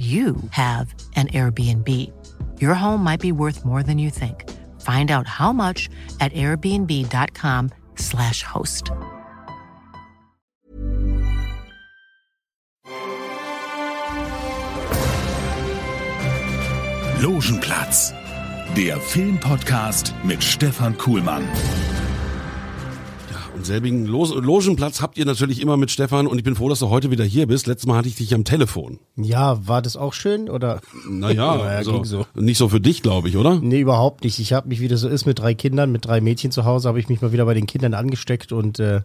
you have an Airbnb. Your home might be worth more than you think. Find out how much at airbnb.com/slash host. Logenplatz, der Filmpodcast mit Stefan Kuhlmann. Und selbigen Lo Logenplatz habt ihr natürlich immer mit Stefan und ich bin froh, dass du heute wieder hier bist. Letztes Mal hatte ich dich am Telefon. Ja, war das auch schön oder? Naja, Naja, also, so. nicht so für dich, glaube ich, oder? Nee, überhaupt nicht. Ich habe mich, wie das so ist, mit drei Kindern, mit drei Mädchen zu Hause, habe ich mich mal wieder bei den Kindern angesteckt und äh,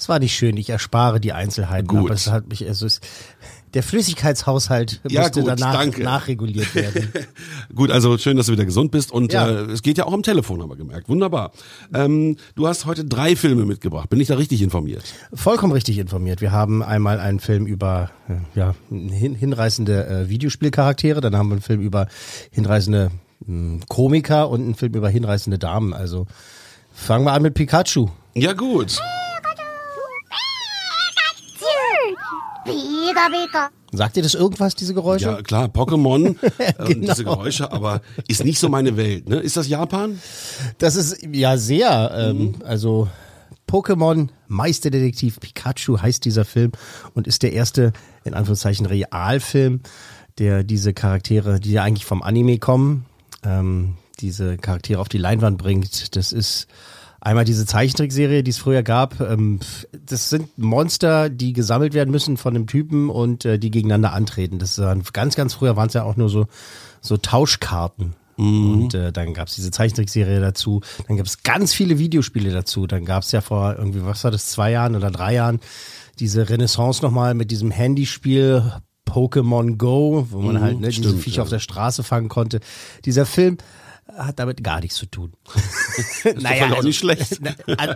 es war nicht schön. Ich erspare die Einzelheiten, Gut. aber es hat mich, also es, der Flüssigkeitshaushalt Ja, musste gut, danach danke. nachreguliert werden. Gut, also schön, dass du wieder gesund bist und Ja. äh, es geht ja auch am Telefon, haben wir gemerkt. Wunderbar. Ähm, du hast heute drei Filme mitgebracht. Bin ich da richtig informiert? Vollkommen richtig informiert. Wir haben einmal einen Film über äh, ja, hin, hinreißende äh, Videospielcharaktere, dann haben wir einen Film über hinreißende mh, Komiker und einen Film über hinreißende Damen. Also fangen wir an mit Pikachu. Ja, gut. Pika, Pika. Sagt ihr das irgendwas, diese Geräusche? Ja, klar, Pokémon äh, und Genau. diese Geräusche, aber ist nicht so meine Welt. Ne? Ist das Japan? Das ist ja sehr, ähm, also Pokémon Meisterdetektiv Pikachu heißt dieser Film und ist der erste, in Anführungszeichen, Realfilm, der diese Charaktere, die ja eigentlich vom Anime kommen, ähm, diese Charaktere auf die Leinwand bringt. Das ist einmal diese Zeichentrickserie, die es früher gab. Ähm, das sind Monster, die gesammelt werden müssen von einem Typen und äh, die gegeneinander antreten. Das waren ganz, ganz früher waren es ja auch nur so, so Tauschkarten. Und äh, dann gab's diese Zeichentrickserie dazu. Dann gab's ganz viele Videospiele dazu. Dann gab's ja vor irgendwie, was war das, zwei Jahren oder drei Jahren, diese Renaissance nochmal mit diesem Handyspiel Pokémon Go, wo man halt ne, diese stimmt, Viecher ja. auf der Straße fangen konnte. Dieser Film hat damit gar nichts zu tun. doch auch nicht schlecht.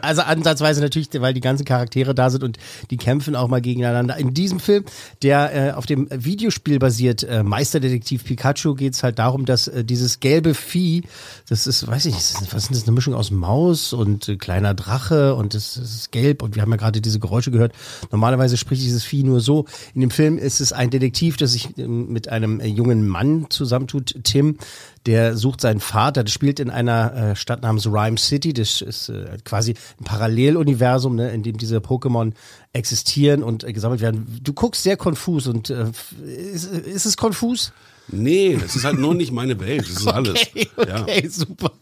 Also ansatzweise natürlich, weil die ganzen Charaktere da sind und die kämpfen auch mal gegeneinander. In diesem Film, der äh, auf dem Videospiel basiert, äh, Meisterdetektiv Pikachu, geht's halt darum, dass äh, dieses gelbe Vieh, das ist, weiß ich nicht, das ist- was ist das, eine Mischung aus Maus und äh, kleiner Drache und das, das ist gelb und wir haben ja gerade diese Geräusche gehört. Normalerweise spricht dieses Vieh nur so. In dem Film ist es ein Detektiv, der sich ähm, mit einem äh, jungen Mann zusammentut, Tim, der sucht seinen Vater, das spielt in einer äh, Stadt namens Rhyme City, das ist äh, quasi ein Paralleluniversum, ne, in dem diese Pokémon existieren und äh, gesammelt werden. Du guckst sehr konfus und äh, ist, ist es konfus? Nee, das ist halt nur nicht meine Welt. Das ist alles. Okay, Ja. okay, super.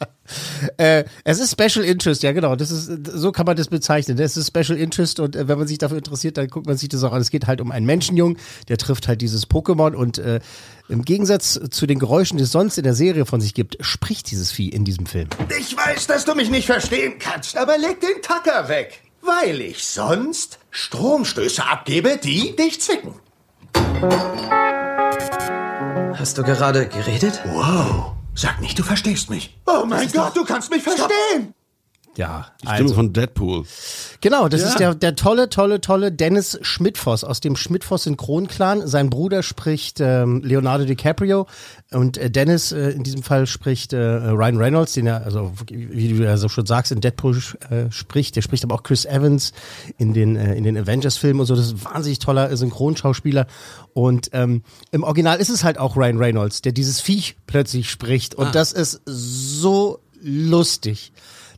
Äh, es ist Special Interest, ja genau. Das ist so kann man das bezeichnen. Das ist Special Interest und äh, wenn man sich dafür interessiert, dann guckt man sich das auch an. Es geht halt um einen Menschenjungen, der trifft halt dieses Pokémon und äh, im Gegensatz zu den Geräuschen, die es sonst in der Serie von sich gibt, spricht dieses Vieh in diesem Film. Ich weiß, dass du mich nicht verstehen kannst, aber leg den Tacker weg. Weil ich sonst Stromstöße abgebe, die dich zwicken. Hast du gerade geredet? Wow. Sag nicht, du verstehst mich. Oh mein Gott, du kannst mich verstehen. Ja, Die Stimme also, von Deadpool. genau, das ist der, der tolle, tolle, tolle Dennis Schmidtfoss aus dem Schmidtfoss Synchronclan. Sein Bruder spricht ähm, Leonardo DiCaprio und äh, Dennis äh, in diesem Fall spricht äh, Ryan Reynolds, den er, also wie du ja so schon sagst, in Deadpool äh, spricht. Der spricht aber auch Chris Evans in den, äh, in den Avengers-Filmen und so. Das ist ein wahnsinnig toller Synchronschauspieler. Und ähm, im Original ist es halt auch Ryan Reynolds, der dieses Viech plötzlich spricht. Und das ist so lustig.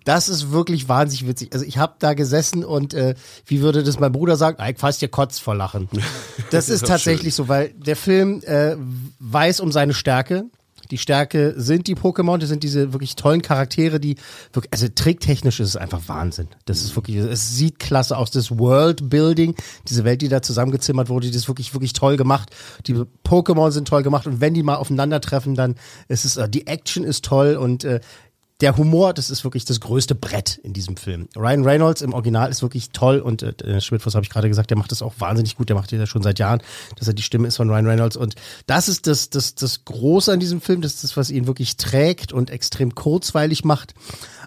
Das ist wirklich wahnsinnig witzig. Also ich habe da gesessen und äh, wie würde das mein Bruder sagen? Ich fast dir kotzt vor Lachen. Das ist tatsächlich so, weil der Film äh, weiß um seine Stärke. Die Stärke sind die Pokémon, das sind diese wirklich tollen Charaktere, die wirklich, also tricktechnisch ist es einfach Wahnsinn. Das ist wirklich, es sieht klasse aus, das Worldbuilding, diese Welt, die da zusammengezimmert wurde, die ist wirklich, wirklich toll gemacht. Die Pokémon sind toll gemacht und wenn die mal aufeinandertreffen, dann ist es, äh, die Action ist toll und äh, der Humor, das ist wirklich das größte Brett in diesem Film. Ryan Reynolds im Original ist wirklich toll und äh, Schmidtfuss habe ich gerade gesagt, der macht das auch wahnsinnig gut. Der macht das ja schon seit Jahren, dass er die Stimme ist von Ryan Reynolds und das ist das das das Große an diesem Film, das ist das, was ihn wirklich trägt und extrem kurzweilig macht.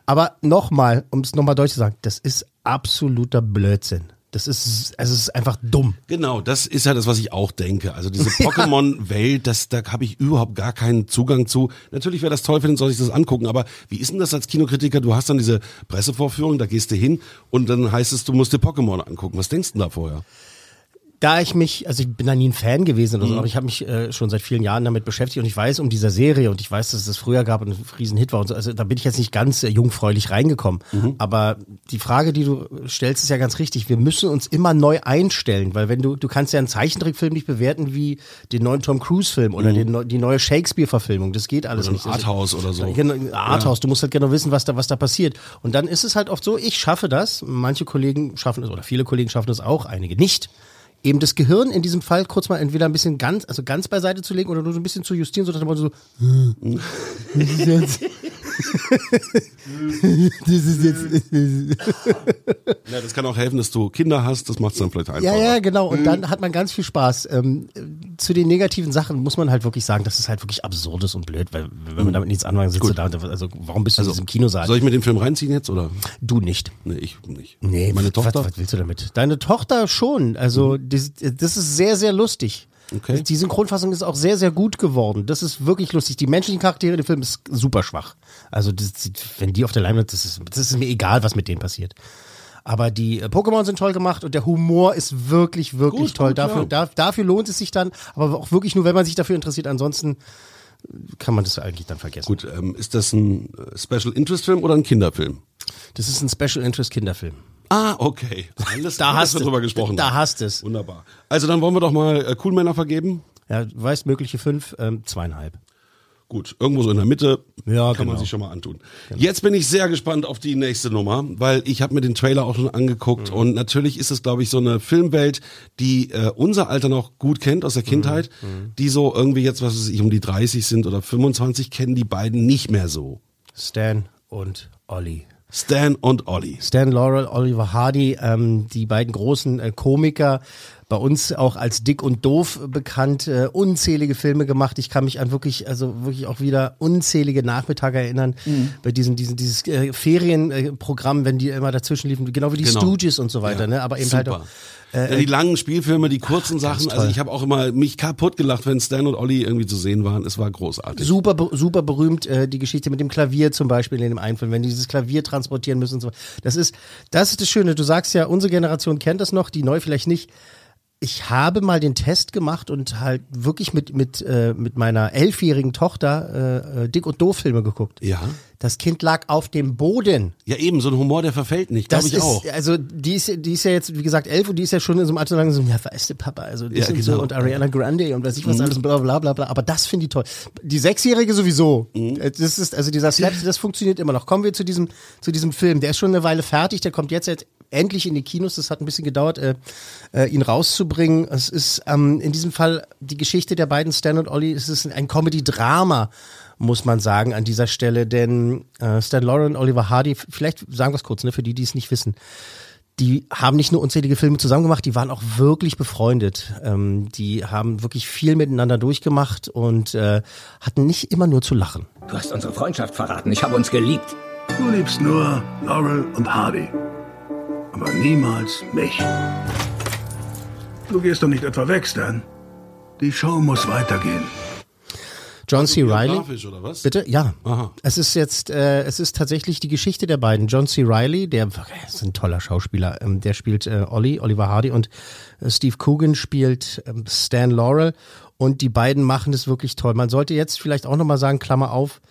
Aber nochmal, um es nochmal deutlich zu sagen, das ist absoluter Blödsinn. Das ist, also es ist einfach dumm. Genau, das ist ja das, was ich auch denke. Also diese Pokémon-Welt, das, da habe ich überhaupt gar keinen Zugang zu. Natürlich wäre das toll, wenn soll ich das angucken, aber wie ist denn das als Kinokritiker? Du hast dann diese Pressevorführung, da gehst du hin und dann heißt es, du musst dir Pokémon angucken. Was denkst du denn da vorher? Da ich mich, also ich bin da nie ein Fan gewesen oder so, Mhm. aber ich habe mich äh, schon seit vielen Jahren damit beschäftigt und ich weiß um dieser Serie und ich weiß, dass es das früher gab und ein Riesenhit war und so. Also da bin ich jetzt nicht ganz äh, jungfräulich reingekommen. Mhm. Aber die Frage, die du stellst, ist ja ganz richtig. Wir müssen uns immer neu einstellen, weil wenn du, du kannst ja einen Zeichentrickfilm nicht bewerten wie den neuen Tom Cruise-Film oder den, neu- die neue Shakespeare-Verfilmung. Das geht alles Mhm. Oder nicht. Arthouse oder so. Genau, Arthouse, du musst halt genau wissen, was da, was da passiert. Und dann ist es halt oft so, ich schaffe das, manche Kollegen schaffen es oder viele Kollegen schaffen es auch, einige nicht. Eben das Gehirn in diesem Fall kurz mal entweder ein bisschen ganz, also ganz beiseite zu legen oder nur so ein bisschen zu justieren, so dass man so, hm, das ist jetzt, Ja, das kann auch helfen, dass du Kinder hast, das macht es dann vielleicht einfacher. Ja, ja, genau. Und dann hat man ganz viel Spaß. Ähm, äh, zu den negativen Sachen muss man halt wirklich sagen, das ist halt wirklich absurd ist und blöd, weil wenn man damit nichts anfangen sitzt du da, also warum bist du in diesem Kinosaal? Soll ich mir den Film reinziehen jetzt oder? du nicht. Nee, ich nicht. Nee, Meine Tochter? Was, was willst du damit? Deine Tochter schon. Also das, das ist sehr, sehr lustig. Okay. Die Synchronfassung ist auch sehr, sehr gut geworden. Das ist wirklich lustig. Die menschlichen Charaktere in dem Film ist super schwach. Also das, wenn die auf der Leinwand, das ist, das ist mir egal, was mit denen passiert. Aber die äh, Pokémon sind toll gemacht und der Humor ist wirklich, wirklich Gut, toll. gut, dafür, ja. da, dafür lohnt es sich dann, aber auch wirklich nur, wenn man sich dafür interessiert. Ansonsten kann man das eigentlich dann vergessen. Gut, ähm, ist das ein äh, Special Interest Film oder ein Kinderfilm? Das ist ein Special Interest Kinderfilm. Ah, okay. Alles Da gut, hast drüber gesprochen da hast es. Wunderbar. Also dann wollen wir doch mal äh, Coolmänner vergeben. Ja, du weißt, mögliche fünf, ähm, zweieinhalb. Gut, irgendwo so in der Mitte Ja, kann man genau. sich schon mal antun. Jetzt bin ich sehr gespannt auf die nächste Nummer, weil ich habe mir den Trailer auch schon angeguckt Mhm. und natürlich ist es, glaube ich, so eine Filmwelt, die äh, unser Alter noch gut kennt aus der Mhm. Kindheit, die so irgendwie jetzt, was weiß ich, um die 30 sind oder 25, kennen die beiden nicht mehr so. Stan und Olli. Stan und Ollie. Stan Laurel, Oliver Hardy, ähm, die beiden großen äh, Komiker, bei uns auch als dick und doof bekannt, äh, unzählige Filme gemacht. Ich kann mich an wirklich, also wirklich auch wieder unzählige Nachmittage erinnern Mhm. bei diesen, diesen dieses äh, Ferienprogramm, wenn die immer dazwischen liefen, genau wie die Genau. Stooges und so weiter, ne? Aber eben halt auch. ja, die langen Spielfilme, die kurzen Sachen. Also ich habe auch immer mich kaputt gelacht, wenn Stan und Ollie irgendwie zu sehen waren. Es war großartig. Super, super berühmt, äh, die Geschichte mit dem Klavier zum Beispiel in dem einen Film, wenn die dieses Klavier transportieren müssen und so. Das ist, das ist das Schöne. Du sagst ja, unsere Generation kennt das noch, die neu vielleicht nicht. Ich habe mal den Test gemacht und halt wirklich mit, mit, äh, mit meiner elfjährigen Tochter äh, äh, Dick und Doof Filme geguckt. Ja. Das Kind lag auf dem Boden. Ja, eben, so ein Humor, der verfällt nicht, glaube ich ist, auch. also die ist, die ist ja jetzt, wie gesagt, elf und die ist ja schon in so einem Alter lang so, ja, weißt du, Papa, also das Ja, und genau. so und Ariana Grande und weiß ich was alles, bla bla bla bla. Aber das finde ich toll. Die Sechsjährige sowieso. Äh, Das ist, also dieser Slap, das funktioniert immer noch. Kommen wir zu diesem, zu diesem Film. Der ist schon eine Weile fertig, der kommt jetzt, jetzt endlich in die Kinos. Das hat ein bisschen gedauert, äh, äh, ihn rauszubringen. Es ist ähm, in diesem Fall die Geschichte der beiden Stan und Ollie. Es ist ein Comedy-Drama, muss man sagen, an dieser Stelle. Denn äh, Stan Laurel und Oliver Hardy, vielleicht sagen wir es kurz, ne, für die, die es nicht wissen. Die haben nicht nur unzählige Filme zusammen gemacht, die waren auch wirklich befreundet. Ähm, die haben wirklich viel miteinander durchgemacht und äh, hatten nicht immer nur zu lachen. Du hast unsere Freundschaft verraten. Ich habe uns geliebt. Du liebst nur Laurel und Hardy. Aber niemals mich. Du gehst doch nicht etwa weg, Stan. Die Show muss weitergehen. John C. Reilly. Biografisch, oder was? Bitte? Ja. Aha. Es ist jetzt, äh, es ist tatsächlich die Geschichte der beiden. John C. Reilly, der er ist ein toller Schauspieler, ähm, der spielt äh, Ollie, Oliver Hardy und äh, Steve Coogan spielt ähm, Stan Laurel und die beiden machen es wirklich toll. Man sollte jetzt vielleicht auch nochmal sagen, Klammer auf,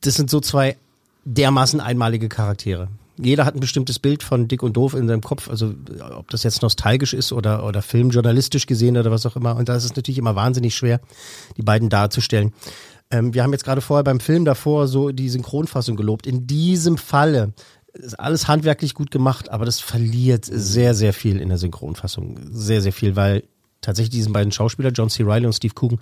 das sind so zwei dermaßen einmalige Charaktere. Jeder hat ein bestimmtes Bild von Dick und Doof in seinem Kopf, also ob das jetzt nostalgisch ist oder, oder filmjournalistisch gesehen oder was auch immer. Und da ist es natürlich immer wahnsinnig schwer, die beiden darzustellen. Ähm, wir haben jetzt gerade vorher beim Film davor so die Synchronfassung gelobt. In diesem Falle ist alles handwerklich gut gemacht, aber das verliert sehr, sehr viel in der Synchronfassung. Sehr, sehr viel, weil tatsächlich diesen beiden Schauspieler, John C. Reilly und Steve Coogan,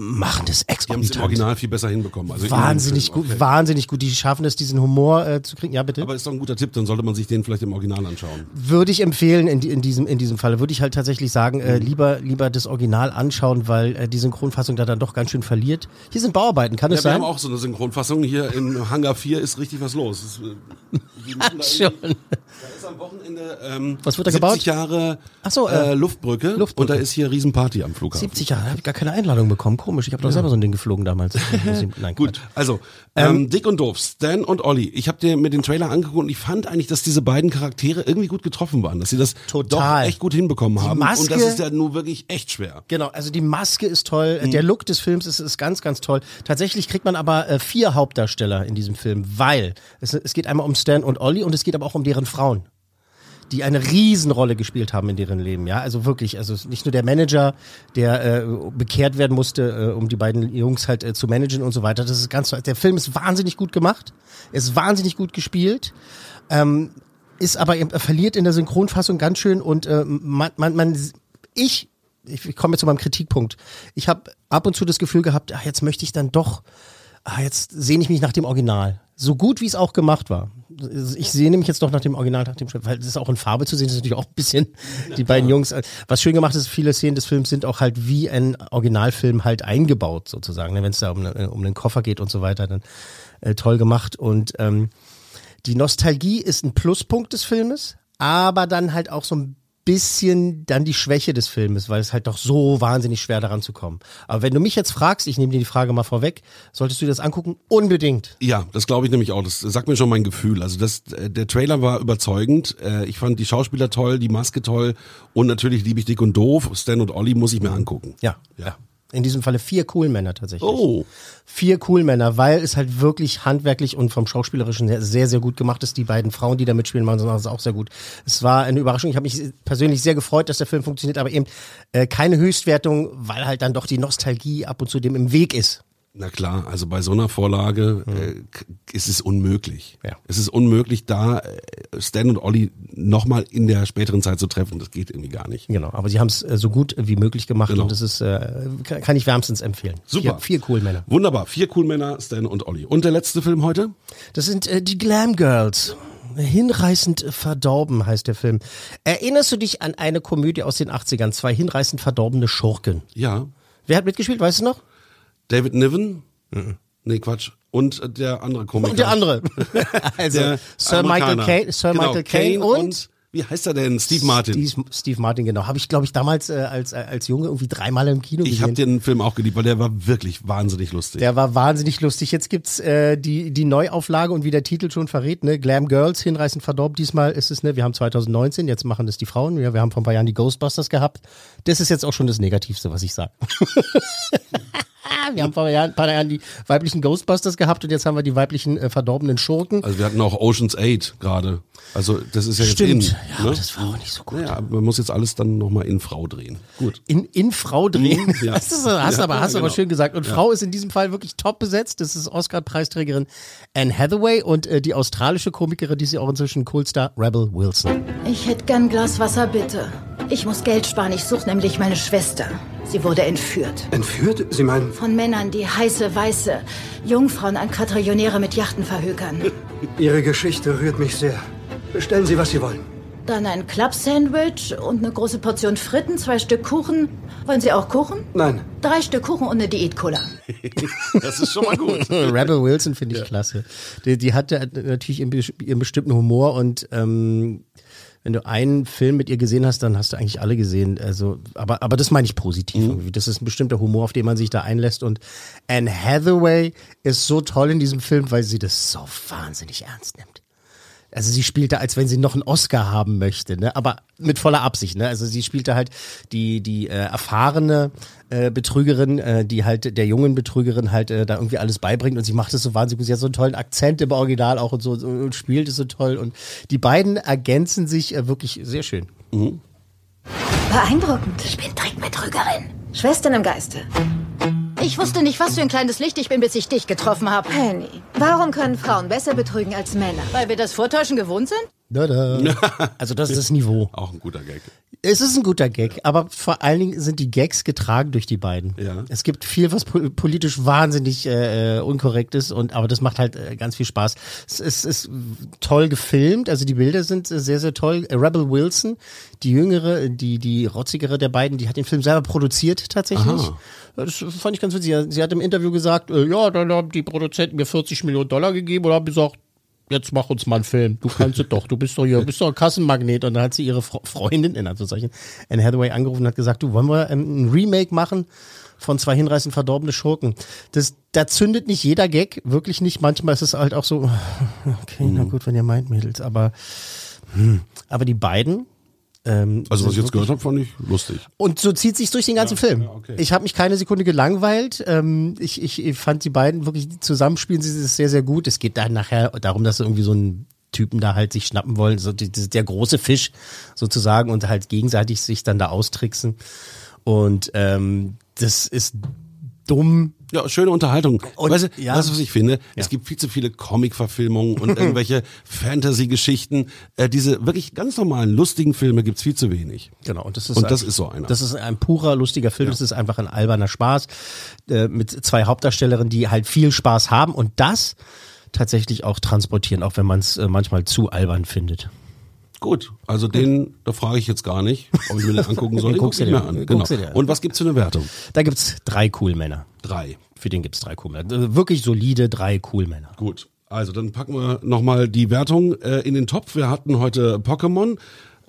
machen das Die haben es im exorbitant. Original viel besser hinbekommen. Also wahnsinnig Film, gut, okay. wahnsinnig gut. Die schaffen es, diesen Humor äh, zu kriegen. Ja, bitte. Aber ist doch ein guter Tipp, dann sollte man sich den vielleicht im Original anschauen. Würde ich empfehlen in, in diesem in diesem Falle. Würde ich halt tatsächlich sagen, Mhm. äh, lieber lieber das Original anschauen, weil äh, die Synchronfassung da dann doch ganz schön verliert. Hier sind Bauarbeiten, kann Ja, es wir sein? haben auch so eine Synchronfassung. Hier in Hangar 4 ist richtig was los. Das, äh, die machen da Schon. Da ist am Wochenende ähm, Was wird da 70 gebaut? Jahre Ach so, äh, äh, Luftbrücke, Luftbrücke. und da ist hier Riesenparty am Flughafen. 70 Jahre, da habe ich gar keine Einladung bekommen. Komisch, ich habe doch selber so ein Ding geflogen damals. Nein, Gut, also ähm, Dick und Doof, Stan und Olli. Ich habe dir mir den Trailer angeguckt und ich fand eigentlich, dass diese beiden Charaktere irgendwie gut getroffen waren, dass sie das Total. doch echt gut hinbekommen haben. Maske- und das ist ja nur wirklich echt schwer. Genau, also die Maske ist toll, Mhm. der Look des Films ist, ist ganz, ganz toll. Tatsächlich kriegt man aber äh, vier Hauptdarsteller in diesem Film, weil es, es geht einmal um Stan und Olli und es geht aber auch um deren Frauen die eine Riesenrolle gespielt haben in deren Leben, ja, also wirklich, also nicht nur der Manager, der äh, bekehrt werden musste, äh, um die beiden Jungs halt äh, zu managen und so weiter. Das ist ganz, der Film ist wahnsinnig gut gemacht, ist wahnsinnig gut gespielt, ähm, ist aber eben, er verliert in der Synchronfassung ganz schön und äh, man, man, man, ich, ich komme jetzt zu meinem Kritikpunkt. Ich habe ab und zu das Gefühl gehabt, ach, jetzt möchte ich dann doch, ah, jetzt sehne ich mich nach dem Original. So gut wie es auch gemacht war. Ich sehne mich jetzt doch nach dem Original, nach dem Schritt, weil das ist auch in Farbe zu sehen, das ist natürlich auch ein bisschen die beiden Jungs. Was schön gemacht ist, viele Szenen des Films sind auch halt wie ein Originalfilm halt eingebaut sozusagen. Wenn es da um, ne- um den Koffer geht und so weiter, dann äh, toll gemacht. Und ähm, die Nostalgie ist ein Pluspunkt des Filmes, aber dann halt auch so ein bisschen dann die Schwäche des Filmes, weil es halt doch so wahnsinnig schwer daran zu kommen. Aber wenn du mich jetzt fragst, ich nehme dir die Frage mal vorweg, solltest du dir das angucken? Unbedingt. Ja, das glaube ich nämlich auch. Das sagt mir schon mein Gefühl. Also das, äh, der Trailer war überzeugend. Äh, Ich fand die Schauspieler toll, die Maske toll und natürlich liebe ich Dick und Doof. Stan und Olli muss ich mir angucken. Ja, ja. In diesem Falle vier Coolmänner tatsächlich. Oh. Vier Coolmänner, weil es halt wirklich handwerklich und vom Schauspielerischen her sehr, sehr gut gemacht ist. Die beiden Frauen, die da mitspielen, machen das auch sehr gut. Es war eine Überraschung. Ich habe mich persönlich sehr gefreut, dass der Film funktioniert, aber eben äh, keine Höchstwertung, weil halt dann doch die Nostalgie ab und zu dem im Weg ist. Na klar, also bei so einer Vorlage äh, k- ist es unmöglich. Ja. Es ist unmöglich, da äh, Stan und Olli nochmal in der späteren Zeit zu treffen. Das geht irgendwie gar nicht. Genau, aber sie haben es äh, so gut wie möglich gemacht Genau. und das ist, äh, kann ich wärmstens empfehlen. Super. Vier, vier Coolmänner. Wunderbar. Vier cool Männer, Stan und Olli. Und der letzte Film heute? Das sind äh, die Glam Girls. Hinreißend verdorben heißt der Film. Erinnerst du dich an eine Komödie aus den 80ern? Zwei hinreißend verdorbene Schurken. Ja. Wer hat mitgespielt, weißt du noch? David Niven? Nee, Quatsch. Und äh, der andere Komiker. Und der andere. also Der Sir Michael Amerikaner. Caine, Sir Genau, Michael Caine und, wie heißt er denn? Steve Martin. Steve, Steve Martin, genau. Habe ich, glaube ich, damals äh, als, äh, als Junge irgendwie dreimal im Kino ich habe gesehen. den Film auch geliebt, weil der war wirklich wahnsinnig lustig. Der war wahnsinnig lustig. Jetzt gibt's äh, die, die Neuauflage und wie der Titel schon verrät, ne? Glam Girls, hinreißend verdorben. Diesmal ist es, ne, wir haben 2019, jetzt machen das die Frauen. Ja, wir haben vor ein paar Jahren die Ghostbusters gehabt. Das ist jetzt auch schon das Negativste, was ich sage. wir haben vor ein paar Jahren- ein paar Jahren die weiblichen Ghostbusters gehabt und jetzt haben wir die weiblichen äh, verdorbenen Schurken. Also wir hatten auch Ocean's 8 gerade. Also das ist ja jetzt Stimmt. in. ja, ne? das war auch nicht so gut. Naja, aber man muss jetzt alles dann nochmal in Frau drehen. Gut. in, in Frau drehen. Mhm, ja. Das ist, hast Ja, aber, hast ja, aber genau. schön gesagt. Und Frau ist in diesem Fall wirklich top besetzt. Das ist Oscar-Preisträgerin Anne Hathaway und äh, die australische Komikerin, die sie auch inzwischen Coolstar Rebel Wilson. Ich hätte gern ein Glas Wasser, bitte. Ich muss Geld sparen. Ich suche nämlich meine Schwester. Sie wurde entführt. Entführt? Sie meinen, Von Männern, die heiße, weiße Jungfrauen an Quadrillionäre mit Yachten verhökern. Ihre Geschichte rührt mich sehr. Bestellen Sie, was Sie wollen. Dann ein Club-Sandwich und eine große Portion Fritten, zwei Stück Kuchen. Wollen Sie auch Kuchen? Nein. Drei Stück Kuchen und eine Diät-Cola. Das ist schon mal gut. Rebel Wilson finde ich klasse. Die, die hatte natürlich ihren bestimmten Humor und ähm, wenn du einen Film mit ihr gesehen hast, dann hast du eigentlich alle gesehen. Also, aber, aber das meine ich positiv. irgendwie. Das ist ein bestimmter Humor, auf den man sich da einlässt. Und Anne Hathaway ist so toll in diesem Film, weil sie das so wahnsinnig ernst nimmt. Also sie spielte, als wenn sie noch einen Oscar haben möchte, ne? aber mit voller Absicht. Ne? Also sie spielte halt die die äh, erfahrene äh, Betrügerin, äh, die halt der jungen Betrügerin halt äh, da irgendwie alles beibringt und sie macht es so wahnsinnig gut. Sie hat so einen tollen Akzent im Original auch und so, und spielt es so toll und die beiden ergänzen sich äh, wirklich sehr schön. Beeindruckend. Ich bin Trickbetrügerin. Schwestern im Geiste. Ich wusste nicht, was für ein kleines Licht ich bin, bis ich dich getroffen habe. Penny, warum können Frauen besser betrügen als Männer? Weil wir das Vortäuschen gewohnt sind? Da, da. Also das ist das Niveau. Auch ein guter Gag. Es ist ein guter Gag, aber vor allen Dingen sind die Gags getragen durch die beiden. Ja. Es gibt viel, was po- politisch wahnsinnig äh, unkorrekt ist, und aber das macht halt äh, ganz viel Spaß. Es ist, ist toll gefilmt, also die Bilder sind äh, sehr, sehr toll. Äh, Rebel Wilson, die jüngere, die, die rotzigere der beiden, die hat den Film selber produziert tatsächlich. Aha. Das fand ich ganz witzig. Sie hat im Interview gesagt, äh, ja, dann haben die Produzenten mir 40 Millionen Dollar gegeben und haben gesagt, jetzt mach uns mal einen Film. Du kannst es doch. Du bist doch hier, bist doch ein Kassenmagnet. Und dann hat sie ihre Fre Freundin, in Anführungszeichen, Anne Hathaway angerufen und hat gesagt, du, wollen wir ähm, ein Remake machen von zwei hinreißend verdorbene Schurken? Das, da zündet nicht jeder Gag, wirklich nicht. Manchmal ist es halt auch so, okay, na gut, wenn ihr meint, Mädels, aber, hm. aber die beiden, ähm, Also was ich jetzt gehört habe, fand ich lustig. und so zieht sich durch den ganzen Film. okay. Ich habe mich keine Sekunde gelangweilt. Ähm, ich, ich, ich fand die beiden wirklich zusammenspielen sie ist sehr, sehr gut. Es geht dann nachher darum, dass irgendwie so einen Typen da halt sich schnappen wollen, so die, die, der große Fisch sozusagen und halt gegenseitig sich dann da austricksen. Und ähm, das ist dumm. Ja, schöne Unterhaltung. Und- weißt du, ja. weißt du, was ich finde? Es gibt viel zu viele Comic-Verfilmungen und irgendwelche Fantasy-Geschichten. Äh, diese wirklich ganz normalen, lustigen Filme gibt's viel zu wenig. Genau, und das ist, Und ein- das ist so einer. Das ist ein purer, lustiger Film. Das ist einfach ein alberner Spaß äh, mit zwei Hauptdarstellerinnen, die halt viel Spaß haben und das tatsächlich auch transportieren, auch wenn man es äh, manchmal zu albern findet. Gut, also den, da frage ich jetzt gar nicht, ob ich mir den angucken soll. Den Den guckst du mir dir- an. Genau. dir an. Und was gibt's für eine Wertung? Da gibt's drei cool Männer. Drei. Für den gibt's drei cool Männer. Äh, Wirklich solide drei cool Männer. Gut. Also dann packen wir nochmal die Wertung äh, in den Topf. Wir hatten heute Pokémon,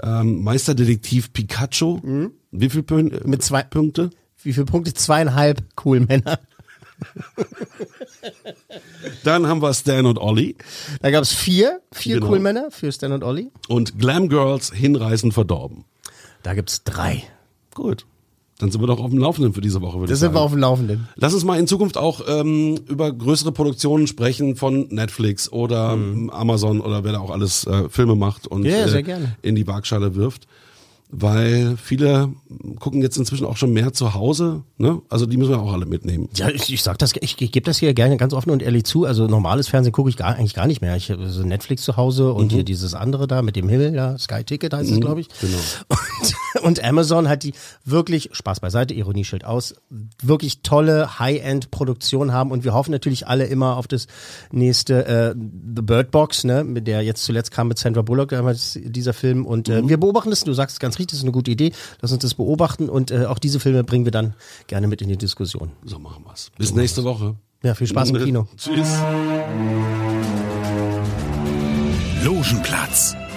ähm, Meisterdetektiv Pikachu. Wie viel Pün Mit zwei- Punkte? Wie viele Punkte? Zweieinhalb cool Männer. Dann haben wir Stan und Ollie Da gab's vier, vier Genau. cool Männer für Stan und Ollie. und Glam Girls hinreißend verdorben. Da gibt's drei. Gut. Dann sind wir doch auf dem Laufenden für diese Woche, würde Da ich sind wir auf dem Laufenden. Lass uns mal in Zukunft auch ähm, über größere Produktionen sprechen von Netflix oder ähm, Amazon oder wer da auch alles äh, Filme macht und Mhm. Ja, äh, in die Waagschale wirft. Weil viele gucken jetzt inzwischen auch schon mehr zu Hause, ne? Also die müssen wir auch alle mitnehmen. Ja, ich, ich sag das, ich, ich gebe das hier gerne ganz offen und ehrlich zu. Also normales Fernsehen gucke ich gar, eigentlich gar nicht mehr. Ich habe so Netflix zu Hause und hier dieses andere da mit dem Himmel, ja, Sky Ticket heißt es, glaube ich. Genau. Und, und Amazon hat die wirklich, Spaß beiseite, Ironieschild aus, wirklich tolle High-End-Produktion haben und wir hoffen natürlich alle immer auf das nächste äh, The Bird Box, ne, mit der jetzt zuletzt kam mit Sandra Bullock damals dieser Film und äh, wir beobachten das, du sagst es ganz richtig, das ist eine gute Idee, lass uns das beobachten und äh, auch diese Filme bringen wir dann gerne mit in die Diskussion. So machen wir's. Bis nächste Woche. Ja, viel Spaß im Kino. Tschüss. Logenplatz,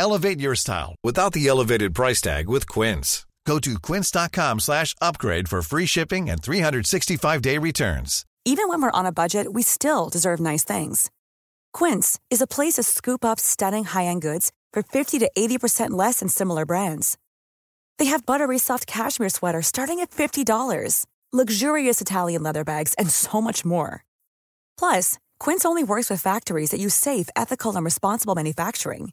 Elevate your style without the elevated price tag with Quince. Go to quince.com slash upgrade for free shipping and 365-day returns. Even when we're on a budget, we still deserve nice things. Quince is a place to scoop up stunning high-end goods for 50 to 80% less than similar brands. They have buttery soft cashmere sweaters starting at $50, luxurious Italian leather bags, and so much more. Plus, Quince only works with factories that use safe, ethical, and responsible manufacturing.